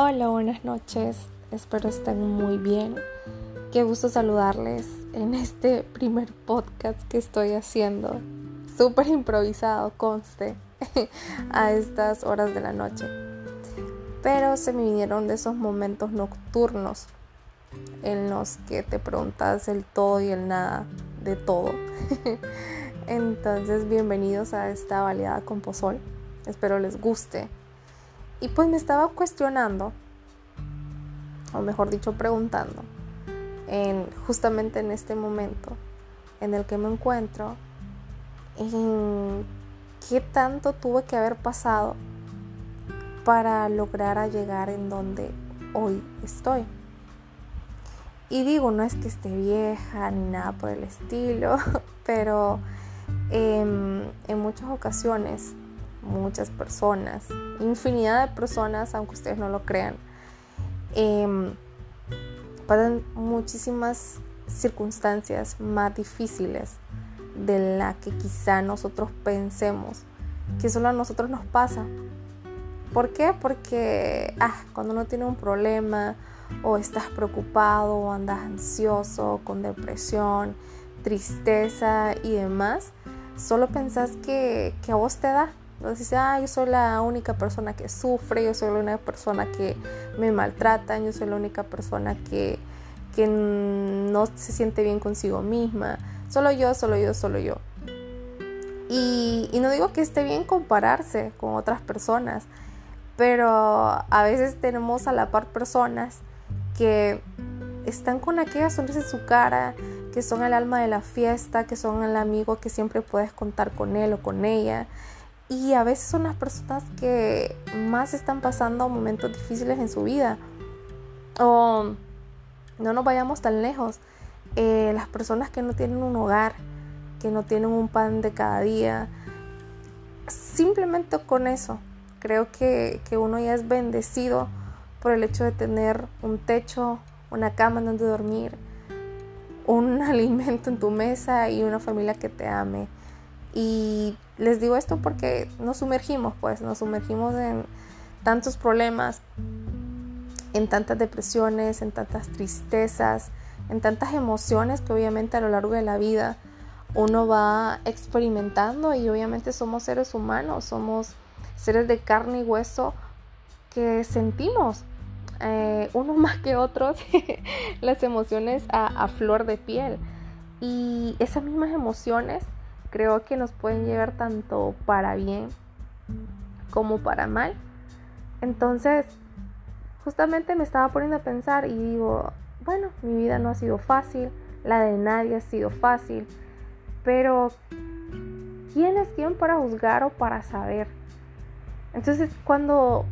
Hola, buenas noches. Espero estén muy bien. Qué gusto saludarles en este primer podcast que estoy haciendo. Súper improvisado, conste, a estas horas de la noche. Pero se me vinieron de esos momentos nocturnos en los que te preguntas el todo y el nada de todo. Entonces, bienvenidos a esta baleada con pozol. Espero les guste y pues me estaba cuestionando, o mejor dicho, preguntando, en, justamente en este momento en el que me encuentro, en qué tanto tuve que haber pasado para lograr llegar en donde hoy estoy. Y digo, no es que esté vieja ni nada por el estilo, pero en muchas ocasiones muchas personas, infinidad de personas, aunque ustedes no lo crean, eh, pasan muchísimas circunstancias más difíciles de la que quizá nosotros pensemos que solo a nosotros nos pasa. ¿Por qué? Porque ah, cuando uno tiene un problema o estás preocupado o andas ansioso, con depresión, tristeza y demás, solo pensás que, que a vos te da, entonces dice, ah, yo soy la única persona que sufre, yo soy la única persona que me maltratan, yo soy la única persona que, que no se siente bien consigo misma. Solo yo, solo yo, solo yo. Y, no digo que esté bien compararse con otras personas, pero a veces tenemos a la par personas que están con aquella sonrisa en su cara, que son el alma de la fiesta, que son el amigo que siempre puedes contar con él o con ella y a veces son las personas que más están pasando momentos difíciles en su vida. O no nos vayamos tan lejos. Eh, las personas que no tienen un hogar, que no tienen un pan de cada día. Simplemente con eso, creo que, que uno ya es bendecido por el hecho de tener un techo, una cama donde dormir, un alimento en tu mesa y una familia que te ame. Y les digo esto porque nos sumergimos, pues, nos sumergimos en tantos problemas, en tantas depresiones, en tantas tristezas, en tantas emociones que obviamente a lo largo de la vida uno va experimentando y obviamente somos seres humanos, somos seres de carne y hueso que sentimos eh, unos más que otros las emociones a flor de piel. Y esas mismas emociones creo que nos pueden llegar tanto para bien como para mal. Entonces, justamente me estaba poniendo a pensar y digo, bueno, mi vida no ha sido fácil, la de nadie ha sido fácil, pero ¿quién es quién para juzgar o para saber? Entonces, cuando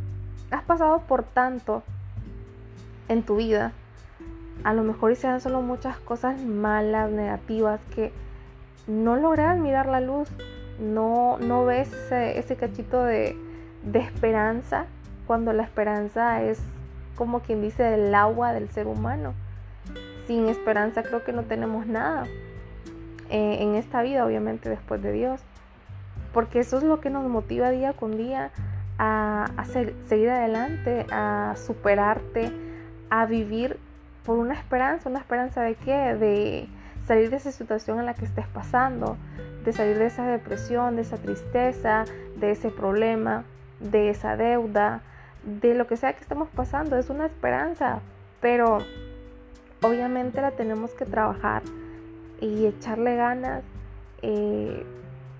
has pasado por tanto en tu vida, a lo mejor sean solo muchas cosas malas, negativas, que no logras mirar la luz, no, no ves ese, cachito de, de, esperanza, cuando la esperanza es como quien dice el agua del ser humano. Sin esperanza creo que no tenemos nada eh, en esta vida, obviamente después de Dios, porque eso es lo que nos motiva día con día a, a seguir adelante, a superarte, a vivir por una esperanza, una esperanza de qué? De salir de esa situación en la que estés pasando, de salir de esa depresión, de esa tristeza, de ese problema, de esa deuda, de lo que sea que estemos pasando. Es una esperanza, pero obviamente la tenemos que trabajar y echarle ganas eh,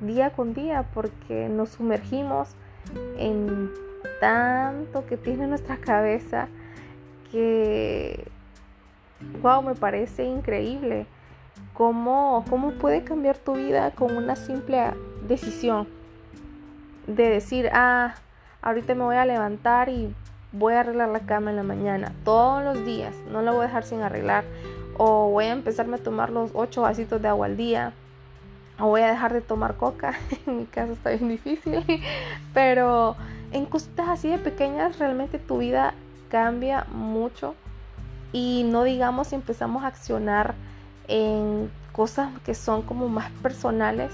día con día porque nos sumergimos en tanto que tiene nuestra cabeza que, wow, me parece increíble cómo, cómo puede cambiar tu vida con una simple decisión de decir, ah, ahorita me voy a levantar y voy a arreglar la cama en la mañana, todos los días, no la voy a dejar sin arreglar, o voy a empezarme a tomar los ocho vasitos de agua al día, o voy a dejar de tomar coca, en mi caso está bien difícil, pero en cositas así de pequeñas realmente tu vida cambia mucho y no digamos si empezamos a accionar en cosas que son como más personales,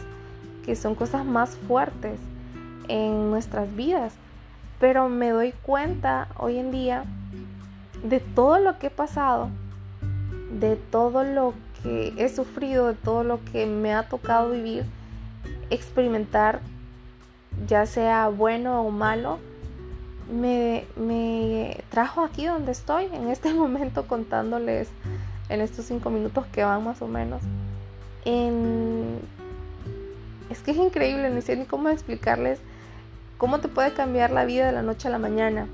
que son cosas más fuertes en nuestras vidas. Pero me doy cuenta hoy en día de todo lo que he pasado, de todo lo que he sufrido, de todo lo que me ha tocado vivir, experimentar, ya sea bueno o malo, me, me trajo aquí donde estoy, en este momento contándoles en estos cinco minutos que van más o menos. En... Es que es increíble, ni sé ni cómo explicarles cómo te puede cambiar la vida de la noche a la mañana.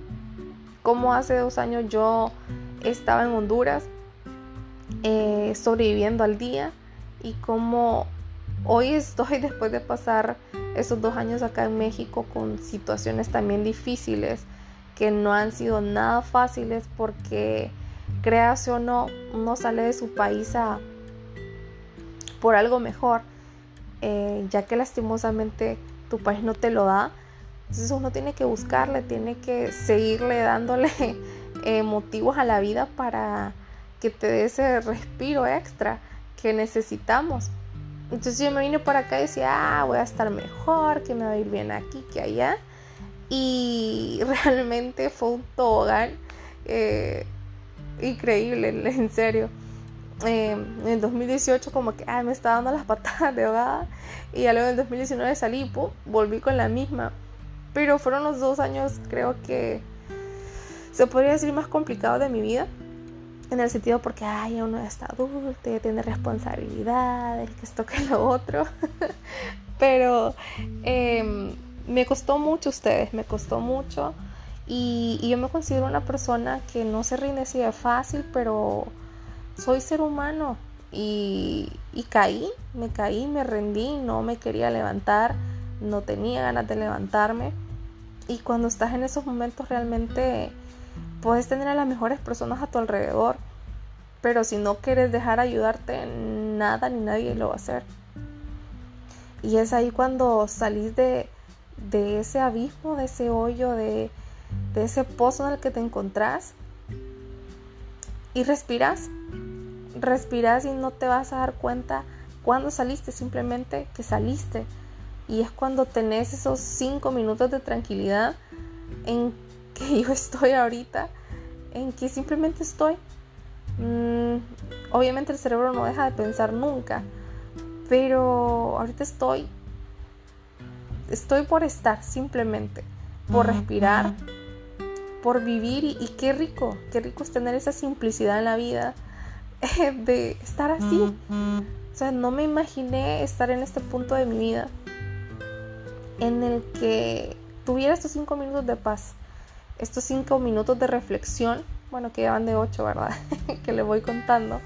Cómo hace dos años yo estaba en Honduras eh, sobreviviendo al día y cómo hoy estoy después de pasar esos dos años acá en México con situaciones también difíciles que no han sido nada fáciles porque creas o no, uno sale de su país a, por algo mejor, eh, ya que lastimosamente tu país no te lo da. Entonces uno tiene que buscarle, tiene que seguirle dándole eh, motivos a la vida para que te dé ese respiro extra que necesitamos. Entonces yo me vine para acá y decía, ah, voy a estar mejor, que me va a ir bien aquí que allá. Y realmente fue un tobogán eh, increíble, en serio. Eh, en el 2018 como que me estaba dando las patadas de ahogada y ya luego en el 2019 salí y volví con la misma. Pero fueron los dos años creo que se podría decir más complicados de mi vida en el sentido porque, ay, uno está adulto, tiene responsabilidades, que esto que lo otro. Pero em, me costó mucho ustedes, me costó mucho. Y, yo me considero una persona que no se rinde así de fácil, pero soy ser humano. Y, y caí, me caí, me rendí, no me quería levantar, no tenía ganas de levantarme. Y cuando estás en esos momentos realmente Puedes tener a las mejores personas a tu alrededor, pero si no quieres dejar ayudarte, nada ni nadie lo va a hacer. Y es ahí cuando salís de, de ese abismo, de ese hoyo, de, de ese pozo en el que te encontrás y respiras. Respiras y no te vas a dar cuenta cuando saliste, simplemente que saliste. Y es cuando tenés esos cinco minutos de tranquilidad en que yo estoy ahorita, en que simplemente estoy. Mm, obviamente el cerebro no deja de pensar nunca, pero ahorita estoy, estoy por estar simplemente, por respirar, por vivir y, y qué rico, qué rico es tener esa simplicidad en la vida de estar así. O sea, no me imaginé estar en este punto de mi vida en el que tuviera estos cinco minutos de paz estos cinco minutos de reflexión, bueno, que ya van de ocho, ¿verdad? que le voy contando,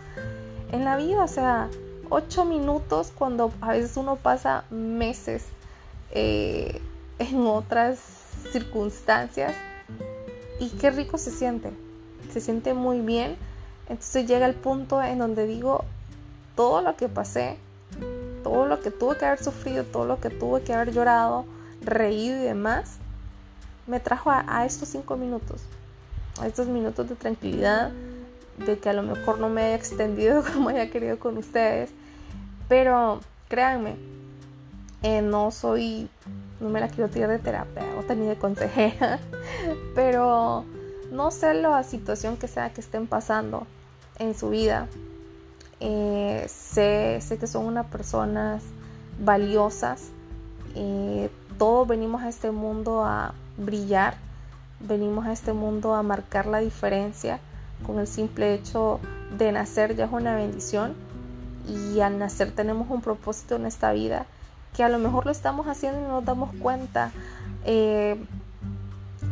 en la vida, o sea, ocho minutos cuando a veces uno pasa meses eh, en otras circunstancias y qué rico se siente, se siente muy bien. Entonces llega el punto en donde digo, todo lo que pasé, todo lo que tuve que haber sufrido, todo lo que tuve que haber llorado, reído y demás, me trajo a, estos cinco minutos, a estos minutos de tranquilidad, de que a lo mejor no me haya extendido como haya querido con ustedes, pero créanme, eh, no soy, no me la quiero tirar de terapeuta ni de consejera, pero no sé la situación que sea que estén pasando en su vida. Eh, sé, sé que son unas personas valiosas. Eh, todos venimos a este mundo a, brillar, venimos a este mundo a marcar la diferencia. Con el simple hecho de nacer ya es una bendición y al nacer tenemos un propósito en esta vida que a lo mejor lo estamos haciendo y no nos damos cuenta eh,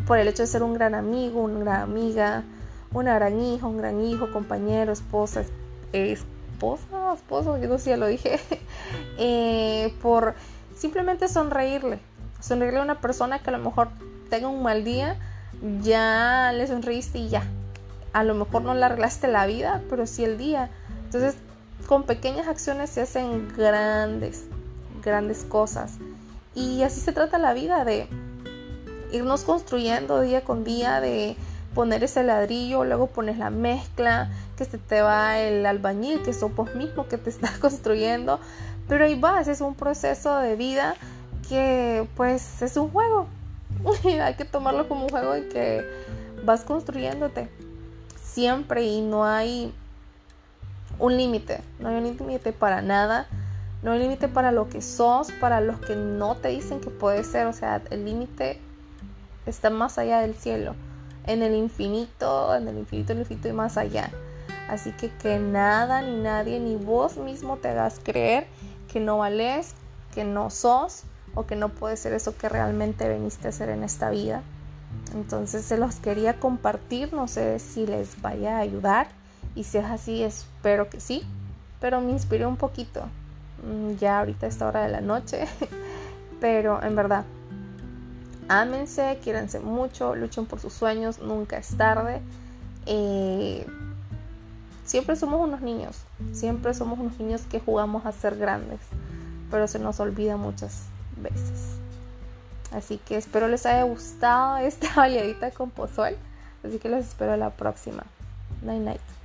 por el hecho de ser un gran amigo, una gran amiga, una gran hija, un gran hijo, compañero, esposa, esposa, esposo, yo no sé, ya lo dije, eh, por simplemente sonreírle, sonreírle a una persona que a lo mejor tenga un mal día, ya le sonreíste y ya. A lo mejor no le arreglaste la vida, pero sí el día. Entonces, con pequeñas acciones se hacen grandes, grandes cosas. Y así se trata la vida, de irnos construyendo día con día, de poner ese ladrillo, luego pones la mezcla, que se te va el albañil, que sos vos mismo que te estás construyendo. Pero ahí vas, es un proceso de vida que pues es un juego, hay que tomarlo como un juego y que vas construyéndote. siempre y no hay un límite, no hay un límite para nada, no hay límite para lo que sos, para los que no te dicen que puede ser, o sea, el límite está más allá del cielo, en el infinito, en el infinito, en el infinito y más allá. Así que que nada ni nadie ni vos mismo te hagas creer que no vales, que no sos o que no puedes ser eso que realmente veniste a hacer en esta vida. Entonces se los quería compartir, no sé si les vaya a ayudar y si es así espero que sí, pero me inspiré un poquito ya ahorita esta hora de la noche, pero en verdad, ámense, quiéranse mucho, luchen por sus sueños, nunca es tarde. Eh, siempre somos unos niños, siempre somos unos niños que jugamos a ser grandes, pero se nos olvida muchas veces. Así que espero les haya gustado esta baleadita con pozol. Así que los espero la próxima. Night night.